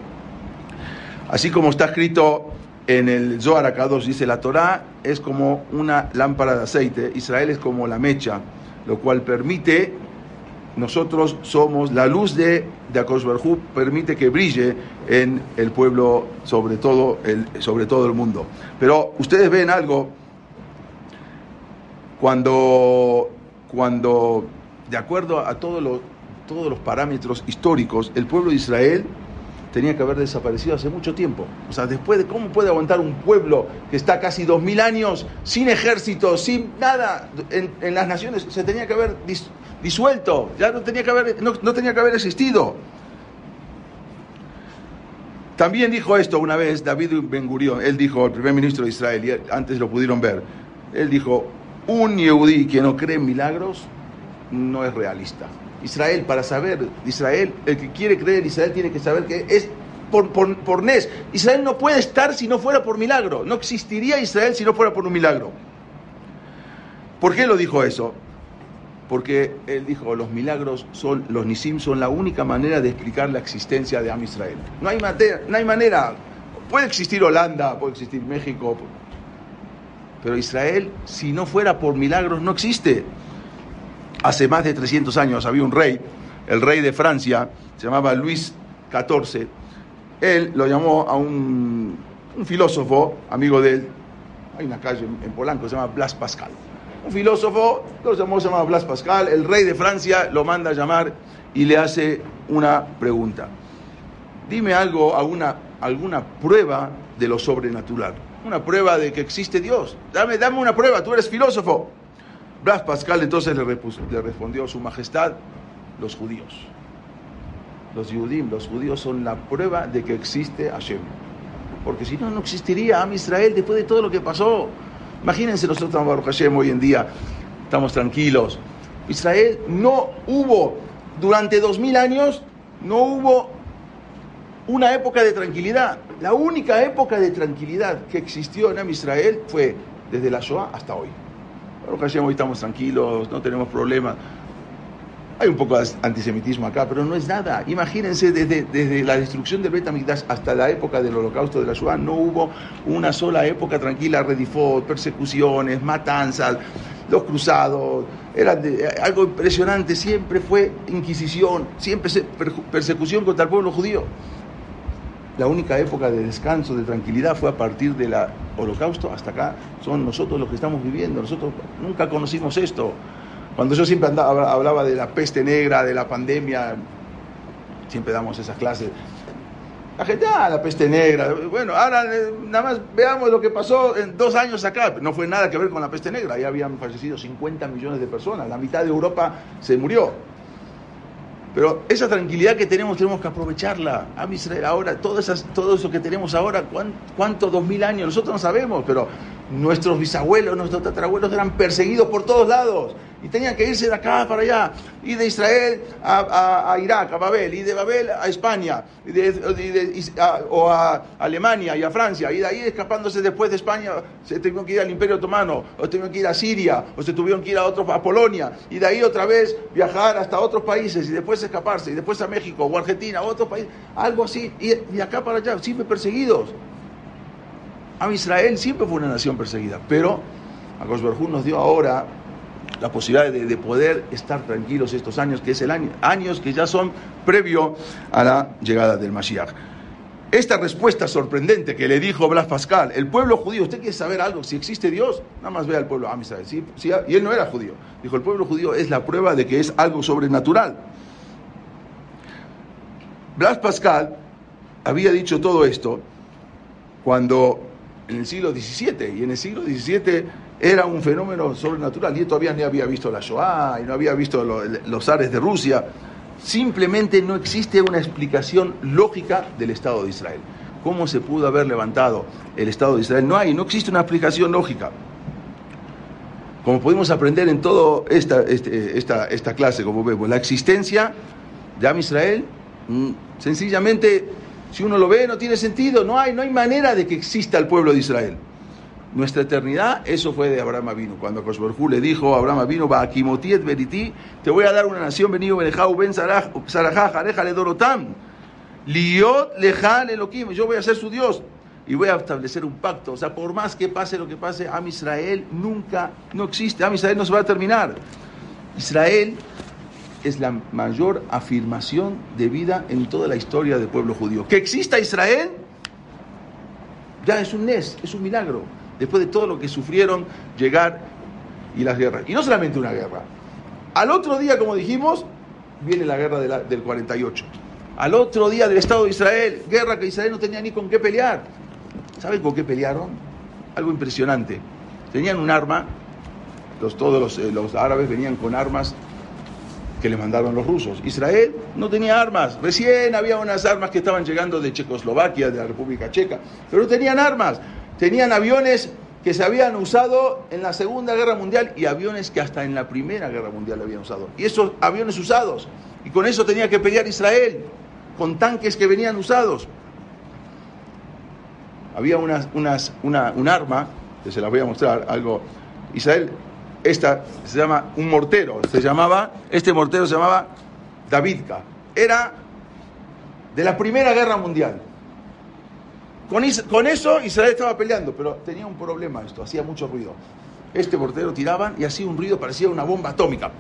Así como está escrito en el Zohar Akadosh, dice la Torah es como una lámpara de aceite, Israel es como la mecha, lo cual permite nosotros somos la luz de, de Akosh permite que brille en el pueblo, sobre todo el, sobre todo el mundo. Pero ustedes ven algo cuando, cuando de acuerdo a todos los, todos los parámetros históricos, el pueblo de Israel tenía que haber desaparecido hace mucho tiempo. O sea, después de cómo puede aguantar un pueblo que está casi dos mil años sin ejército, sin nada en, en las naciones, se tenía que haber disuelto, ya no tenía que haber, no, tenía que haber existido. También dijo esto una vez David Ben Gurion, él dijo, el primer ministro de Israel, y antes lo pudieron ver, él dijo, un yehudí que no cree en milagros no es realista. Israel, para saber, Israel, el que quiere creer en Israel tiene que saber que es por, por, por Nes. Israel no puede estar si no fuera por milagro. No existiría Israel si no fuera por un milagro. ¿Por qué lo dijo eso? Porque él dijo, los milagros son, los nisim son la única manera de explicar la existencia de Am Israel. No hay, manera, puede existir Holanda, puede existir México, pero Israel, si no fuera por milagros, no existe. Hace más de 300 años había un rey, el rey de Francia, se llamaba Luis XIV, él lo llamó a un, filósofo, amigo de él, hay una calle en Polanco, se llama Blas Pascal un filósofo, lo llamó, se Blas Pascal, el rey de Francia lo manda a llamar y le hace una pregunta. Dime algo, alguna, alguna prueba de lo sobrenatural, una prueba de que existe Dios. Dame, dame una prueba, tú eres filósofo. Blas Pascal entonces le, respondió su majestad, los judíos. Los judíos, los judíos son la prueba de que existe Hashem. Porque si no, no existiría Am Israel después de todo lo que pasó. Imagínense nosotros, Baruch Hashem, hoy en día estamos tranquilos. Israel no hubo, durante dos mil años, no hubo una época de tranquilidad. La única época de tranquilidad que existió en Israel fue desde la Shoah hasta hoy. Baruch Hashem, hoy estamos tranquilos, no tenemos problemas. Hay un poco de antisemitismo acá, pero no es nada. Imagínense, desde, desde la destrucción del Bet hasta la época del holocausto de la Shoah, no hubo una sola época tranquila, redifot, persecuciones, matanzas, los cruzados, era algo impresionante, siempre fue inquisición, siempre persecución contra el pueblo judío. La única época de descanso, de tranquilidad fue a partir del holocausto hasta acá. Son nosotros los que estamos viviendo, nosotros nunca conocimos esto. Cuando yo siempre andaba, hablaba de la peste negra, de la pandemia, siempre damos esas clases. La gente, ah, la peste negra. Bueno, ahora eh, nada más veamos lo que pasó en dos años acá. No fue nada que ver con la peste negra. Ya habían fallecido 50 millones de personas. La mitad de Europa se murió. Pero esa tranquilidad que tenemos, tenemos que aprovecharla. A Israel, ahora, todo, esas, todo eso que tenemos ahora, ¿cuántos dos mil años? Nosotros no sabemos, pero nuestros bisabuelos, nuestros tatarabuelos eran perseguidos por todos lados y tenían que irse de acá para allá, y de Israel a, Irak, a Babel, y de Babel a España, o a Alemania y a Francia, y de ahí escapándose después de España, se tuvieron que ir al Imperio Otomano, o tuvieron que ir a Siria, o se tuvieron que ir a, otro, a Polonia, y de ahí otra vez viajar hasta otros países, y después escaparse, y después a México, o Argentina, o otro país, algo así, y, de acá para allá, siempre perseguidos. A Israel siempre fue una nación perseguida, pero a nos dio ahora la posibilidad de, de, poder estar tranquilos estos años, que es el año, años que ya son previo a la llegada del Mashiach. Esta respuesta sorprendente que le dijo Blas Pascal, el pueblo judío, ¿usted quiere saber algo? Si existe Dios, nada más ve al pueblo a ¿sí? ¿Sí? Y él no era judío. Dijo, el pueblo judío es la prueba de que es algo sobrenatural. Blas Pascal había dicho todo esto cuando en el siglo XVII, y en el siglo XVII era un fenómeno sobrenatural, y él todavía no había visto la Shoah, y no había visto lo, los ares de Rusia, simplemente no existe una explicación lógica del Estado de Israel. ¿Cómo se pudo haber levantado el Estado de Israel? No hay, no existe una explicación lógica. Como pudimos aprender en toda esta, este, esta, esta clase, como vemos, la existencia de Am Israel, mm, sencillamente, si uno lo ve, no tiene sentido, no hay, no hay manera de que exista el pueblo de Israel. Nuestra eternidad, eso fue de Abraham Avinu. Cuando Koshberhu le dijo a Abraham Avinu, va Akimotiet Beriti, te voy a dar una nación, venido Benejau, Ben Sarajá, Jareja, le Dorotam. Liot Lejal Elohim, yo voy a ser su Dios y voy a establecer un pacto. O sea, por más que pase lo que pase, Am Israel nunca, no existe. Am Israel no se va a terminar. Israel es la mayor afirmación de vida en toda la historia del pueblo judío. Que exista Israel ya es un nes, es un milagro después de todo lo que sufrieron llegar y las guerras. Y no solamente una guerra. Al otro día, como dijimos, viene la guerra de la, del 48. Al otro día del Estado de Israel, guerra que Israel no tenía ni con qué pelear. ¿Saben con qué pelearon? Algo impresionante. Tenían un arma, los, todos los, eh, los árabes venían con armas que les mandaron los rusos. Israel no tenía armas. Recién había unas armas que estaban llegando de Checoslovaquia, de la República Checa, pero no tenían armas tenían aviones que se habían usado en la Segunda Guerra Mundial y aviones que hasta en la Primera Guerra Mundial habían usado. Y esos aviones usados, y con eso tenía que pelear Israel, con tanques que venían usados. Había unas, unas, una, un arma, que se las voy a mostrar, algo. Israel, esta se llama un mortero, se llamaba, este mortero se llamaba Davidka. Era de la Primera Guerra Mundial. Con, eso Israel estaba peleando, pero tenía un problema esto, hacía mucho ruido. Este mortero tiraban y hacía un ruido, parecía una bomba atómica.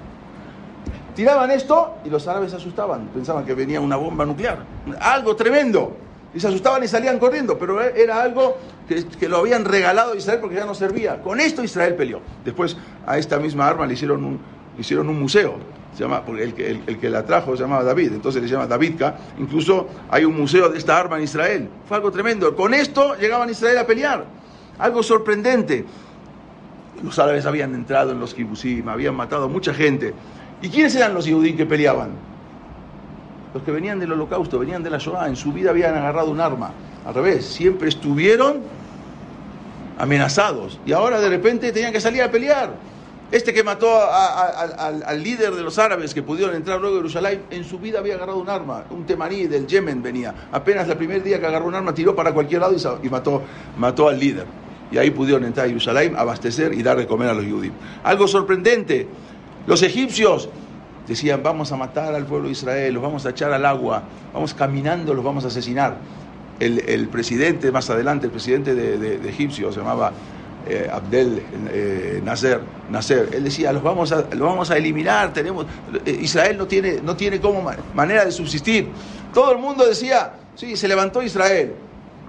Tiraban esto y los árabes se asustaban, pensaban que venía una bomba nuclear. Algo tremendo. Y se asustaban y salían corriendo, pero era algo que, lo habían regalado a Israel porque ya no servía. Con esto Israel peleó. Después a esta misma arma le hicieron un, hicieron un museo se llama, porque el que, el, que la trajo se llamaba David, entonces le llama Davidka. Incluso hay un museo de esta arma en Israel. Fue algo tremendo. Con esto llegaban a Israel a pelear. Algo sorprendente. Los árabes habían entrado en los kibusim, habían matado a mucha gente. ¿Y quiénes eran los judíos que peleaban? Los que venían del holocausto, venían de la Shoah, en su vida habían agarrado un arma. Al revés, siempre estuvieron amenazados. Y ahora de repente tenían que salir a pelear. Este que mató al, líder de los árabes que pudieron entrar luego a Jerusalén, en su vida había agarrado un arma, un temarí del Yemen venía. Apenas el primer día que agarró un arma, tiró para cualquier lado y, mató, al líder. Y ahí pudieron entrar a Jerusalén, abastecer y dar de comer a los judíos. Algo sorprendente, los egipcios decían, vamos a matar al pueblo de Israel, los vamos a echar al agua, vamos caminando, los vamos a asesinar. El, presidente, más adelante, el presidente de, de Egipcio, se llamaba eh, Abdel eh, Nasser, Nasser, él decía, los vamos a, vamos a eliminar, tenemos, eh, Israel no tiene, no tiene como manera de subsistir. Todo el mundo decía, sí, se levantó Israel,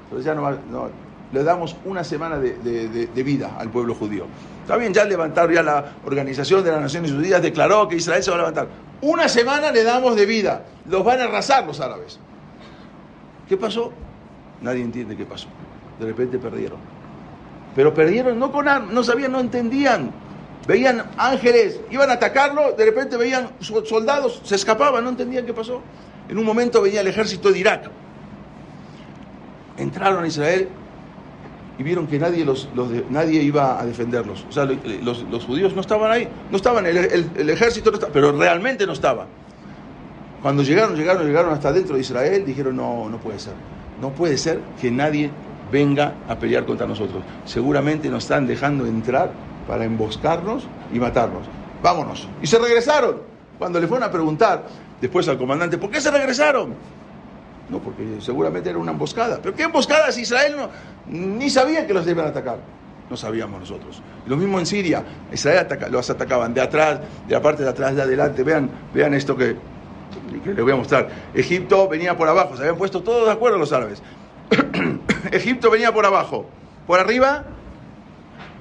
pero ya no, le damos una semana de, vida al pueblo judío. Está bien, ya levantaron, ya la Organización de las Naciones Unidas declaró que Israel se va a levantar. Una semana le damos de vida, los van a arrasar los árabes. ¿Qué pasó? Nadie entiende qué pasó. De repente perdieron. Pero perdieron no con armas, no sabían, no entendían. Veían ángeles, iban a atacarlo, de repente veían soldados, se escapaban, no entendían qué pasó. En un momento venía el ejército de Irak. Entraron a Israel y vieron que nadie, los, nadie iba a defenderlos. O sea, los, judíos no estaban ahí, no estaban, el, el, ejército no estaba, pero realmente no estaba. Cuando llegaron, llegaron, llegaron hasta dentro de Israel, dijeron, no, no puede ser. No puede ser que nadie venga a pelear contra nosotros. Seguramente nos están dejando entrar para emboscarnos y matarnos. Vámonos. Y se regresaron. Cuando le fueron a preguntar después al comandante, ¿por qué se regresaron? No, porque seguramente era una emboscada. ¿Pero qué emboscada Israel no, ni sabía que los iban a atacar? No sabíamos nosotros. Lo mismo en Siria. Israel los atacaban de atrás, de la parte de atrás, de adelante. Vean, vean esto que, que les voy a mostrar. Egipto venía por abajo. Se habían puesto todos de acuerdo los árabes. Egipto venía por abajo. Por arriba,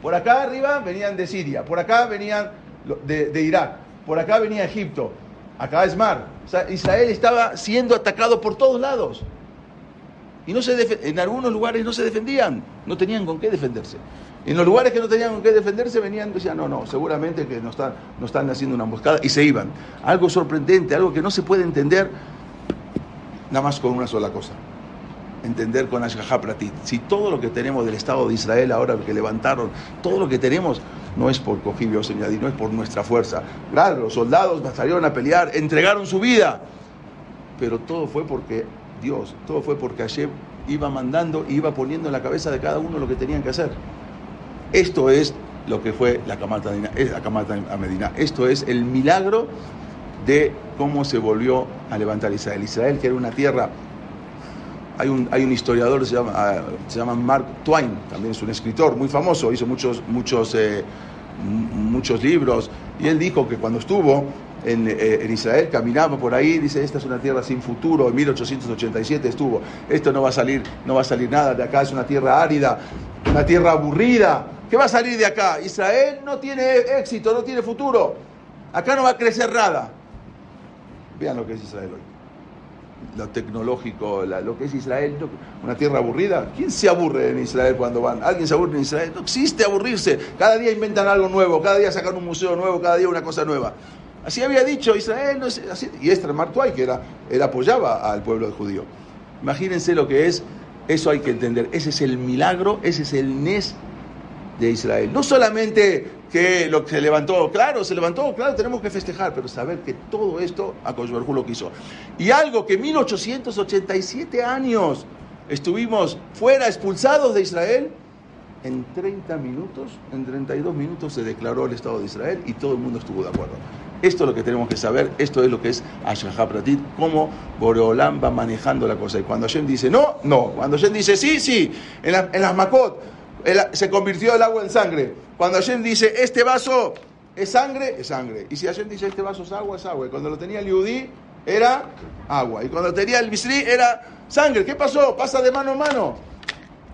por acá arriba venían de Siria. Por acá venían de, Irak. Por acá venía Egipto. Acá es mar. Israel estaba siendo atacado por todos lados. Y no se en algunos lugares no se defendían, no tenían con qué defenderse. En los lugares que no tenían con qué defenderse venían y decían, no, no, seguramente que no están, no están haciendo una emboscada y se iban. Algo sorprendente, algo que no se puede entender nada más con una sola cosa. Entender con Ashgaha Pratit. Si todo lo que tenemos del Estado de Israel ahora que levantaron, todo lo que tenemos no es por Cojibio y no es por nuestra fuerza. Claro, los soldados salieron a pelear, entregaron su vida, pero todo fue porque Dios, todo fue porque Hashem iba mandando y iba poniendo en la cabeza de cada uno lo que tenían que hacer. Esto es lo que fue la Kamata, a Medina. Esto es el milagro de cómo se volvió a levantar Israel. Israel, que era una tierra. Hay un, hay un historiador, se llama, ah, se llama Mark Twain, también es un escritor muy famoso, hizo muchos, muchos, eh, muchos libros, y él dijo que cuando estuvo eh, en, Israel, caminaba por ahí, dice, esta es una tierra sin futuro, en 1887 estuvo, esto no va a salir, no va a salir nada de acá, es una tierra árida, una tierra aburrida, ¿qué va a salir de acá? Israel no tiene éxito, no tiene futuro, acá no va a crecer nada. Vean lo que es Israel hoy lo tecnológico, lo que es Israel, una tierra aburrida. ¿Quién se aburre en Israel cuando van? ¿Alguien se aburre en Israel? No existe aburrirse. Cada día inventan algo nuevo, cada día sacan un museo nuevo, cada día una cosa nueva. Así había dicho Israel, no es así. y Esther Martuay, que era, él apoyaba al pueblo judío. Imagínense lo que es, eso hay que entender. Ese es el milagro, ese es el Nes de Israel. No solamente que lo que se levantó, claro, se levantó, claro, tenemos que festejar, pero saber que todo esto a lo quiso. Y algo que 1887 años estuvimos fuera, expulsados de Israel, en 30 minutos, en 32 minutos se declaró el Estado de Israel y todo el mundo estuvo de acuerdo. Esto es lo que tenemos que saber, esto es lo que es Ashgaha Pratit, cómo Boreolam va manejando la cosa. Y cuando Hashem dice no, no. Cuando Hashem dice sí, sí. En, las Makot se convirtió el agua en sangre. Cuando Hashem dice este vaso es sangre, es sangre. Y si Hashem dice este vaso es agua, es agua. Y cuando lo tenía el Yudí, era agua. Y cuando tenía el Misri, era sangre. ¿Qué pasó? Pasa de mano a mano.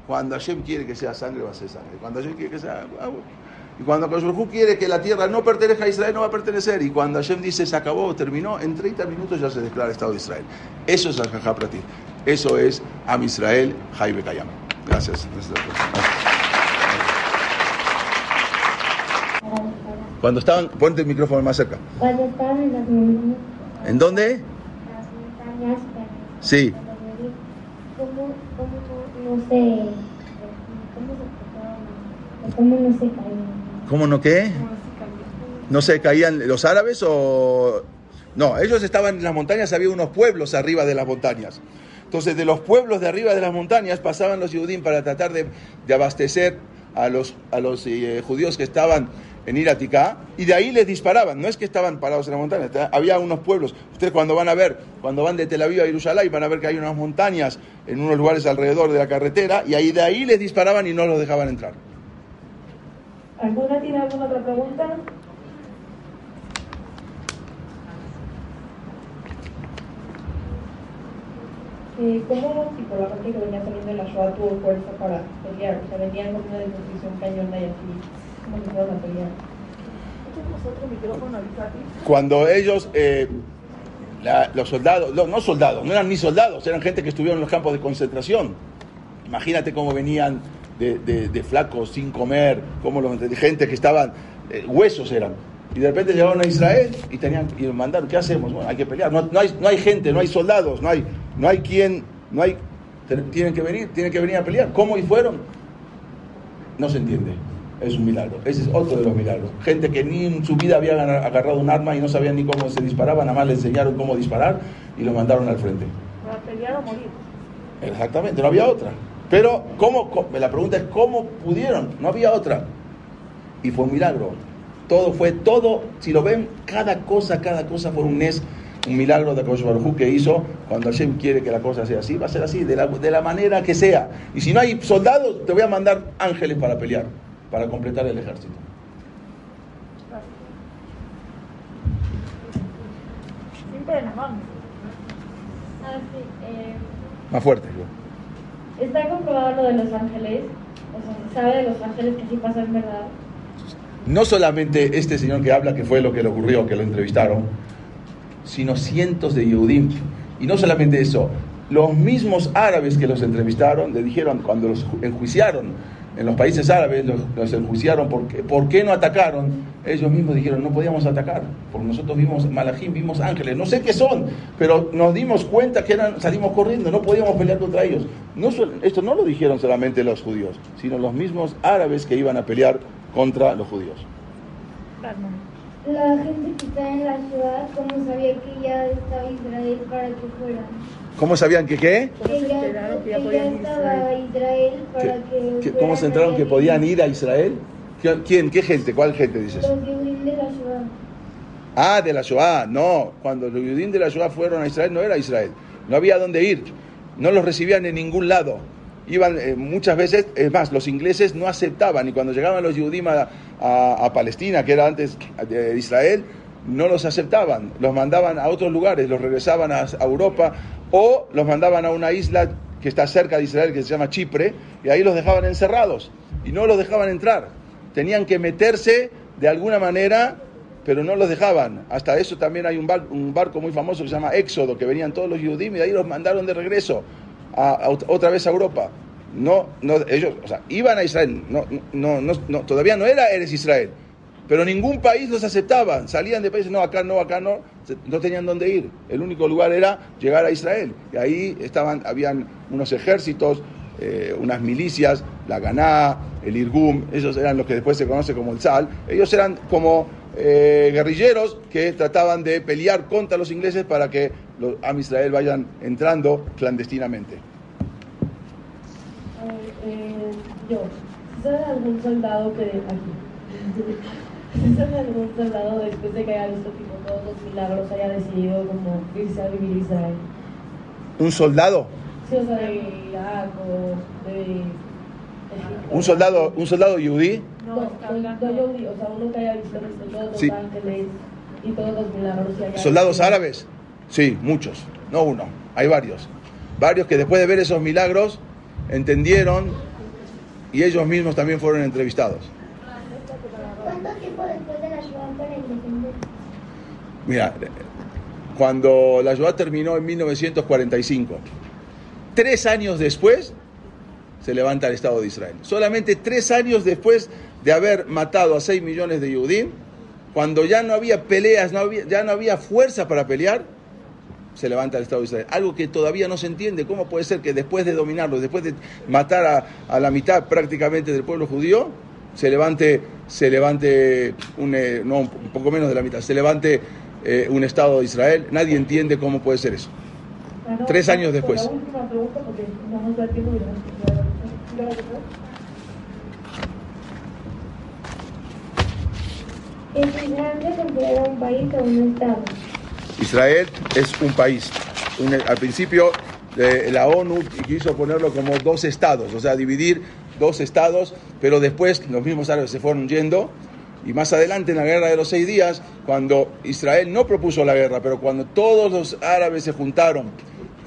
Cuando Hashem quiere que sea sangre, va a ser sangre. Cuando Hashem quiere que sea agua, y cuando Koshberhu quiere que la tierra no pertenezca a Israel, no va a pertenecer. Y cuando Hashem dice se acabó, terminó, en 30 minutos ya se declara Estado de Israel. Eso es Al Pratit. Eso es Am Israel, Jaime Kayam. Gracias. Cuando estaban, ponte el micrófono más cerca. Cuando estaban en las montañas. ¿En dónde? Las montañas. Sí. ¿Cómo, cómo no se, cómo se, cómo no se caían? ¿Cómo no qué? ¿No se caían los árabes o...? No, ellos estaban en las montañas, había unos pueblos arriba de las montañas. Entonces, de los pueblos de arriba de las montañas pasaban los judíos para tratar de, abastecer a los, a los eh, judíos que estaban en Iratica y de ahí les disparaban. No es que estaban parados en la montaña, había unos pueblos. Ustedes cuando van a ver, cuando van de Tel Aviv a Jerusalén, van a ver que hay unas montañas en unos lugares alrededor de la carretera y ahí de ahí les disparaban y no los dejaban entrar. ¿Alguna tiene alguna otra pregunta? ¿Cómo, si por la parte que venía saliendo en la Shoah tuvo fuerza para pelear? O sea, venían con una disposición cañona y ¿cómo? Cuando ellos, eh, la, los soldados, no, soldados, no eran ni soldados, eran gente que estuvieron en los campos de concentración. Imagínate cómo venían de, flacos sin comer, como los gente que estaban, eh, huesos eran. Y de repente llegaron a Israel y tenían y mandaron, ¿qué hacemos? Bueno, hay que pelear. No, hay, no hay gente, no hay soldados, no hay, no hay quien, no hay, tienen que venir, tienen que venir a pelear. ¿Cómo y fueron? No se entiende. Es un milagro. Ese es otro de los milagros. Gente que ni en su vida había agarrado un arma y no sabían ni cómo se disparaba, nada más le enseñaron cómo disparar y lo mandaron al frente. Para pelear o morir. Exactamente, no había otra. Pero, ¿cómo, la pregunta es, ¿cómo pudieron? No había otra. Y fue un milagro. Todo fue, todo, si lo ven, cada cosa, cada cosa fue un Nes, un milagro de Baruj que hizo. Cuando Hashem quiere que la cosa sea así, va a ser así, de la, de la manera que sea. Y si no hay soldados, te voy a mandar ángeles para pelear. Para completar el ejército. Ah, sí, eh, Más fuerte. ¿Está comprobado lo de los ángeles? O sea, ¿se sabe de los ángeles que sí pasó en verdad? No solamente este señor que habla, que fue lo que le ocurrió, que lo entrevistaron, sino cientos de Yehudim. Y no solamente eso, los mismos árabes que los entrevistaron le dijeron, cuando los ju- enjuiciaron en los países árabes, los, los enjuiciaron, por qué, ¿por qué no atacaron? Ellos mismos dijeron, no podíamos atacar, porque nosotros vimos malajim, vimos ángeles, no sé qué son, pero nos dimos cuenta que eran, salimos corriendo, no podíamos pelear contra ellos. No, esto no lo dijeron solamente los judíos, sino los mismos árabes que iban a pelear contra los judíos. La gente que está en la ciudad, ¿cómo sabía que ya estaba Israel para que fueran? ¿Cómo sabían que qué? Que ya, que ya estaba Israel para ¿Qué- que... qué- ¿Cómo se enteraron que podían ir a Israel? ¿Qui- ¿Quién? ¿Qué gente? ¿Cuál gente dices? Los de la ciudad. Ah, de la Shoah. No, cuando los judíos de la Shoah fueron a Israel, no era Israel. No había dónde ir. No los recibían en ningún lado. Iban eh, muchas veces, es más, los ingleses no aceptaban. Y cuando llegaban los judíos a, a- a Palestina, que era antes de Israel, no los aceptaban. Los mandaban a otros lugares, los regresaban a, Europa o los mandaban a una isla que está cerca de Israel, que se llama Chipre, y ahí los dejaban encerrados y no los dejaban entrar. Tenían que meterse de alguna manera pero no los dejaban. Hasta eso también hay un, bar- un barco muy famoso que se llama Éxodo, que venían todos los judíos y ahí los mandaron de regreso otra vez a Europa. No, ellos, o sea, iban a Israel, todavía no era Eres Israel, pero ningún país los aceptaba. Salían de países, no, acá no, acá no, no tenían dónde ir. El único lugar era llegar a Israel. Y ahí estaban, habían unos ejércitos, eh, unas milicias, la Ganá, el Irgum, esos eran los que después se conoce como el Sal. Ellos eran como eh, guerrilleros que trataban de pelear contra los ingleses para que los Am Israel vayan entrando clandestinamente. Eh, yo, ¿sabes algún soldado que aquí? ¿Sabes algún soldado después de que haya visto tipo, todos los milagros haya decidido como irse a vivir a Israel? Un soldado, Sí, o sea, de Irak o de Egipto. un soldado, un soldado yudí, No, no, no, yo vi, o sea, uno que haya visto todos los Sí. ángeles y todos los milagros. y soldados árabes, sí, muchos, no uno, hay varios, varios que después de ver esos milagros entendieron y ellos mismos también fueron entrevistados. ¿Cuánto tiempo después de la ciudad para independencia? Mira, cuando la Shoah terminó en 1945, tres años después se levanta el Estado de Israel. Solamente tres años después de haber matado a 6 millones de Yehudim, cuando ya no había peleas, no había, ya no había fuerza para pelear, se levanta el Estado de Israel. Algo que todavía no se entiende. ¿Cómo puede ser que después de dominarlo, después de matar a, a la mitad prácticamente del pueblo judío, se levante, se levante eh, no, un poco menos de la mitad, se levante eh, un Estado de Israel? Nadie entiende cómo puede ser eso. Bueno, Tres años después. La última pregunta, porque no nos da tiempo de ¿Es Israel se considera un país o un estado? Israel es un país. Un- al principio eh, la ONU quiso ponerlo como dos estados, o sea, dividir dos estados, pero después los mismos árabes se fueron yendo y más adelante en la guerra de los seis días, cuando Israel no propuso la guerra, pero cuando todos los árabes se juntaron,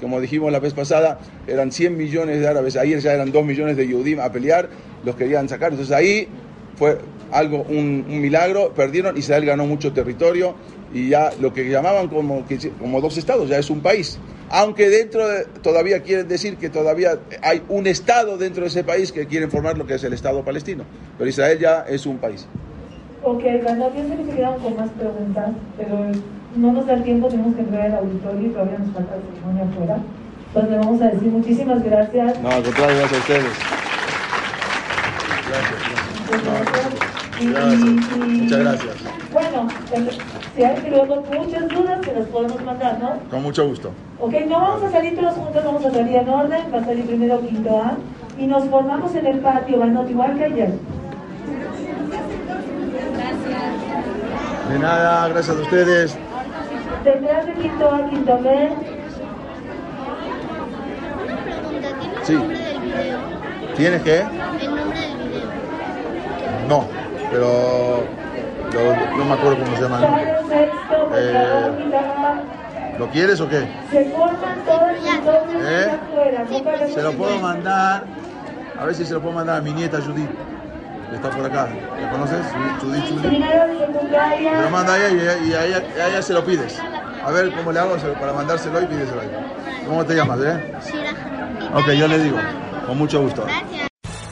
como dijimos la vez pasada, eran 100 millones de árabes, ayer ya eran 2 millones de Yehudim a pelear, los querían sacar, entonces ahí fue algo, un, milagro, perdieron, Israel ganó mucho territorio y ya lo que llamaban como, como dos estados, ya es un país. Aunque dentro de- todavía quieren decir que todavía hay un estado dentro de ese país que quieren formar lo que es el estado palestino, pero Israel ya es un país. Ok, Gandalf, yo sé que se quedaron con más preguntas, pero no nos da el tiempo, tenemos que entrar al auditorio y todavía nos falta la ceremonia afuera. Entonces le vamos a decir muchísimas gracias. No, al contrario, gracias a ustedes. Y- Gracias. y- Muchas gracias. Bueno, si hay luego muchas dudas, se las podemos mandar, ¿no? Con mucho gusto. Ok, no vamos a salir todos juntos, vamos a salir en orden, va a salir primero quinto A y nos formamos en el patio, Banot, igual que De nada, gracias a ustedes. Detrás de quinto A, quinto B, Sí. ¿Tienes que? El nombre del video. No, pero lo- no me acuerdo cómo se llama. Eh, ¿Lo quieres o qué? ¿Eh? Se lo puedo mandar, a ver si se lo puedo mandar a mi nieta Judith, que está por acá. ¿La conoces? Secundaria. Se lo manda a ella y a y a ella, y a ella se lo pides. A ver cómo le hago para mandárselo y pídeselo a ella. ¿Cómo te llamas, eh? Ok, yo le digo. Con mucho gusto.